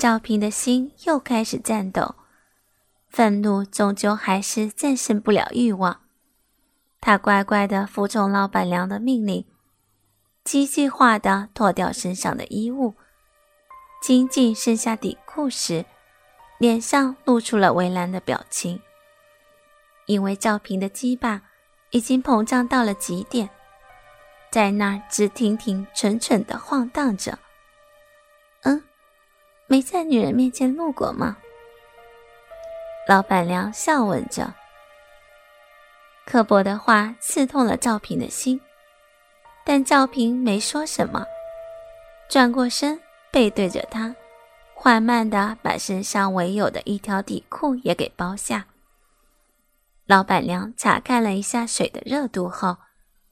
赵平的心又开始颤抖，愤怒终究还是战胜不了欲望。他乖乖地服从老板娘的命令，机械化地脱掉身上的衣物，仅仅剩下底裤时，脸上露出了为难的表情。因为赵平的鸡巴已经膨胀到了极点，在那儿直挺挺、蠢蠢地晃荡着。没在女人面前露过吗？老板娘笑问着。刻薄的话刺痛了赵平的心，但赵平没说什么，转过身背对着他，缓慢地把身上唯有的一条底裤也给剥下。老板娘查看了一下水的热度后，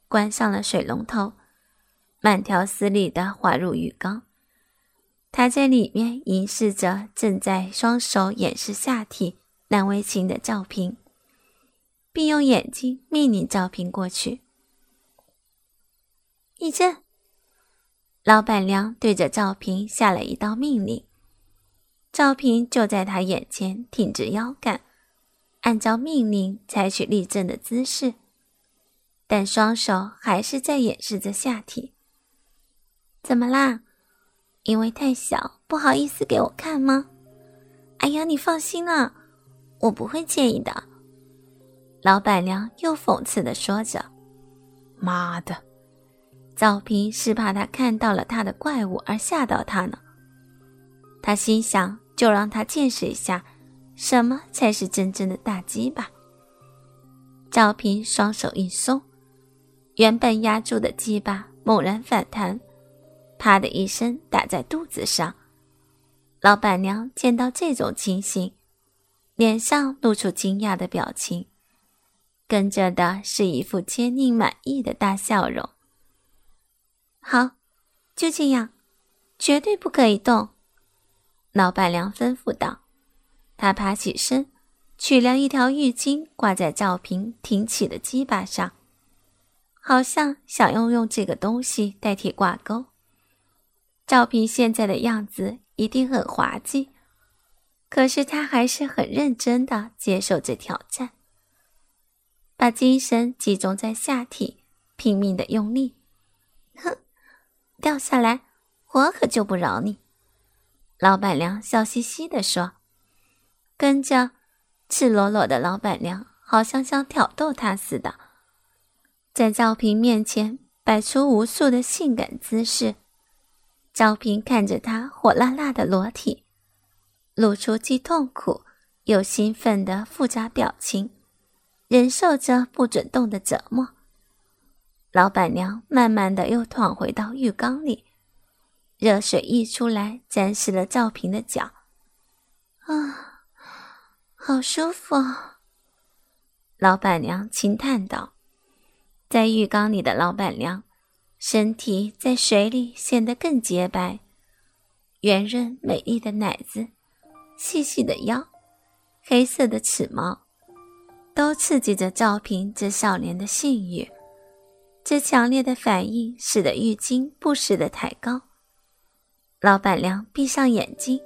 关上了水龙头，慢条斯理地滑入浴缸。他在里面凝视着正在双手掩饰下体难为情的赵平，并用眼睛命令赵平过去。立正。老板娘对着赵平下了一道命令，赵平就在他眼前挺直腰杆，按照命令采取立正的姿势，但双手还是在掩饰着下体。怎么啦？因为太小，不好意思给我看吗？哎呀，你放心啦，我不会介意的。老板娘又讽刺的说着：“妈的！”赵平是怕他看到了他的怪物而吓到他呢。他心想，就让他见识一下什么才是真正的大鸡吧。赵平双手一松，原本压住的鸡巴猛然反弹。啪的一声打在肚子上，老板娘见到这种情形，脸上露出惊讶的表情，跟着的是一副坚定满意的大笑容。好，就这样，绝对不可以动。老板娘吩咐道。她爬起身，取了一条浴巾挂在赵平挺起的鸡巴上，好像想要用这个东西代替挂钩。赵平现在的样子一定很滑稽，可是他还是很认真的接受这挑战，把精神集中在下体，拼命的用力。哼，掉下来，我可就不饶你！老板娘笑嘻嘻的说，跟着赤裸裸的老板娘好像想挑逗他似的，在赵平面前摆出无数的性感姿势。赵平看着他火辣辣的裸体，露出既痛苦又兴奋的复杂表情，忍受着不准动的折磨。老板娘慢慢的又躺回到浴缸里，热水溢出来，沾湿了赵平的脚。啊，好舒服！老板娘轻叹道。在浴缸里的老板娘。身体在水里显得更洁白，圆润美丽的奶子，细细的腰，黑色的齿毛，都刺激着赵平这少年的性欲。这强烈的反应使得浴巾不时的抬高。老板娘闭上眼睛，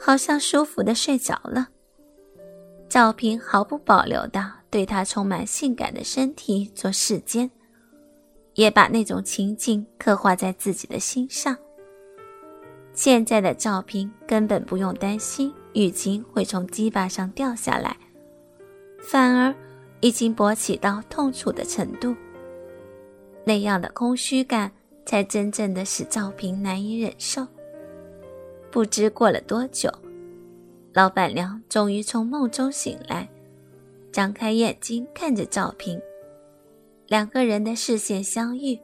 好像舒服的睡着了。赵平毫不保留的对她充满性感的身体做视奸。也把那种情景刻画在自己的心上。现在的赵平根本不用担心浴巾会从鸡巴上掉下来，反而已经勃起到痛楚的程度。那样的空虚感才真正的使赵平难以忍受。不知过了多久，老板娘终于从梦中醒来，张开眼睛看着赵平。两个人的视线相遇，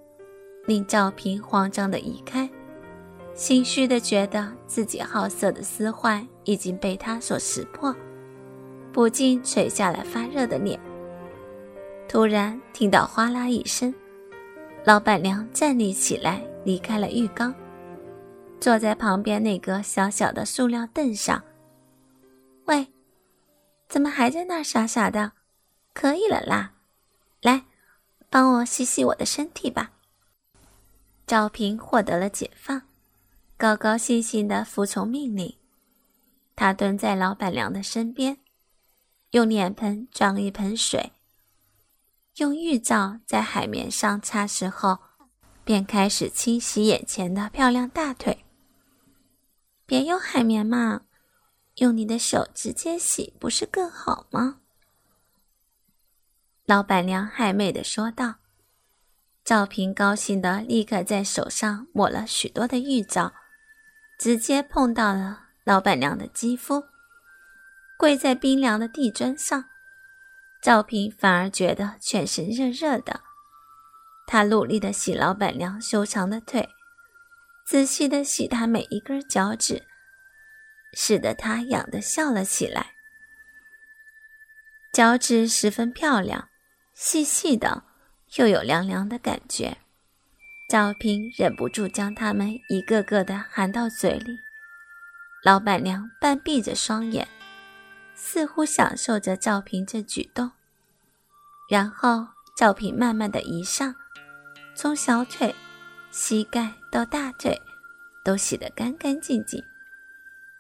令赵平慌张的移开，心虚的觉得自己好色的私坏已经被他所识破，不禁垂下了发热的脸。突然听到哗啦一声，老板娘站立起来，离开了浴缸，坐在旁边那个小小的塑料凳上。喂，怎么还在那傻傻的？可以了啦，来。我洗洗我的身体吧。赵平获得了解放，高高兴兴的服从命令。他蹲在老板娘的身边，用脸盆装一盆水，用浴皂在海绵上擦拭后，便开始清洗眼前的漂亮大腿。别用海绵嘛，用你的手直接洗不是更好吗？老板娘暧昧的说道。赵平高兴的立刻在手上抹了许多的浴皂，直接碰到了老板娘的肌肤，跪在冰凉的地砖上。赵平反而觉得全身热热的，他努力的洗老板娘修长的腿，仔细的洗她每一根脚趾，使得她痒的笑了起来。脚趾十分漂亮，细细的。又有凉凉的感觉，赵平忍不住将它们一个个的含到嘴里。老板娘半闭着双眼，似乎享受着赵平这举动。然后赵平慢慢的移上，从小腿、膝盖到大腿，都洗得干干净净，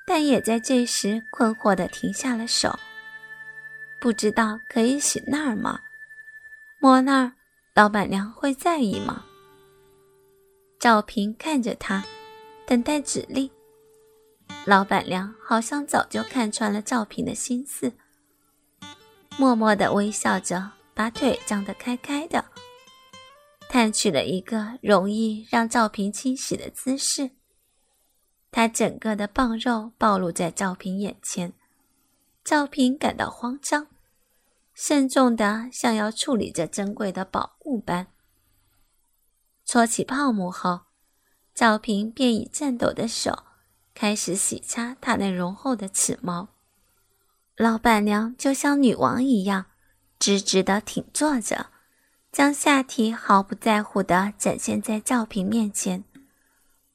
但也在这时困惑的停下了手，不知道可以洗那儿吗？摸那儿。老板娘会在意吗？赵平看着他，等待指令。老板娘好像早就看穿了赵平的心思，默默地微笑着，把腿张得开开的，探取了一个容易让赵平清洗的姿势。他整个的棒肉暴露在赵平眼前，赵平感到慌张。慎重的像要处理这珍贵的宝物般，搓起泡沫后，赵平便以颤抖的手开始洗擦他那浓厚的齿毛。老板娘就像女王一样，直直的挺坐着，将下体毫不在乎的展现在赵平面前。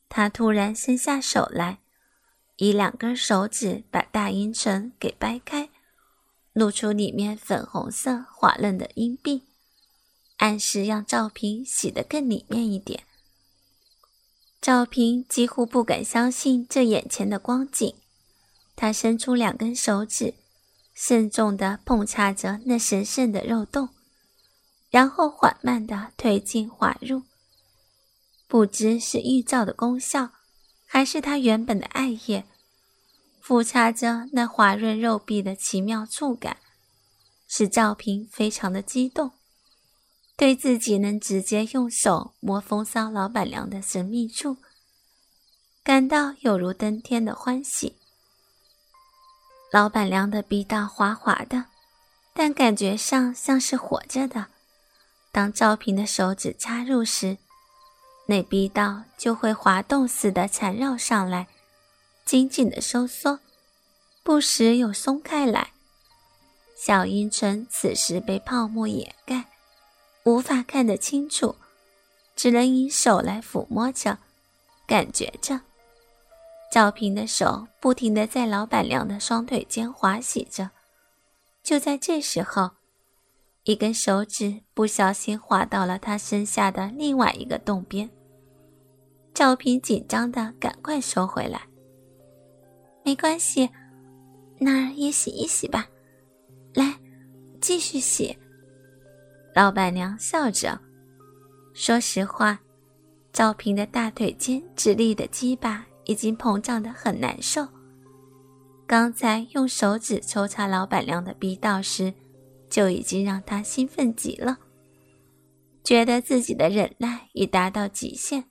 她突然伸下手来，以两根手指把大阴唇给掰开。露出里面粉红色滑嫩的阴蒂，暗示让赵平洗得更里面一点。赵平几乎不敢相信这眼前的光景，他伸出两根手指，慎重地碰擦着那神圣的肉洞，然后缓慢地推进滑入。不知是预兆的功效，还是他原本的爱液。抚擦着那滑润肉壁的奇妙触感，使赵平非常的激动，对自己能直接用手摸风骚老板娘的神秘处，感到有如登天的欢喜。老板娘的鼻道滑滑的，但感觉上像是活着的。当赵平的手指插入时，那逼道就会滑动似的缠绕上来。紧紧的收缩，不时又松开来。小阴唇此时被泡沫掩盖，无法看得清楚，只能以手来抚摸着，感觉着。赵平的手不停地在老板娘的双腿间滑洗着。就在这时候，一根手指不小心滑到了他身下的另外一个洞边。赵平紧张的赶快收回来。没关系，那儿也洗一洗吧。来，继续洗。老板娘笑着。说实话，赵平的大腿间直立的鸡巴已经膨胀的很难受。刚才用手指抽插老板娘的逼道时，就已经让他兴奋极了，觉得自己的忍耐已达到极限。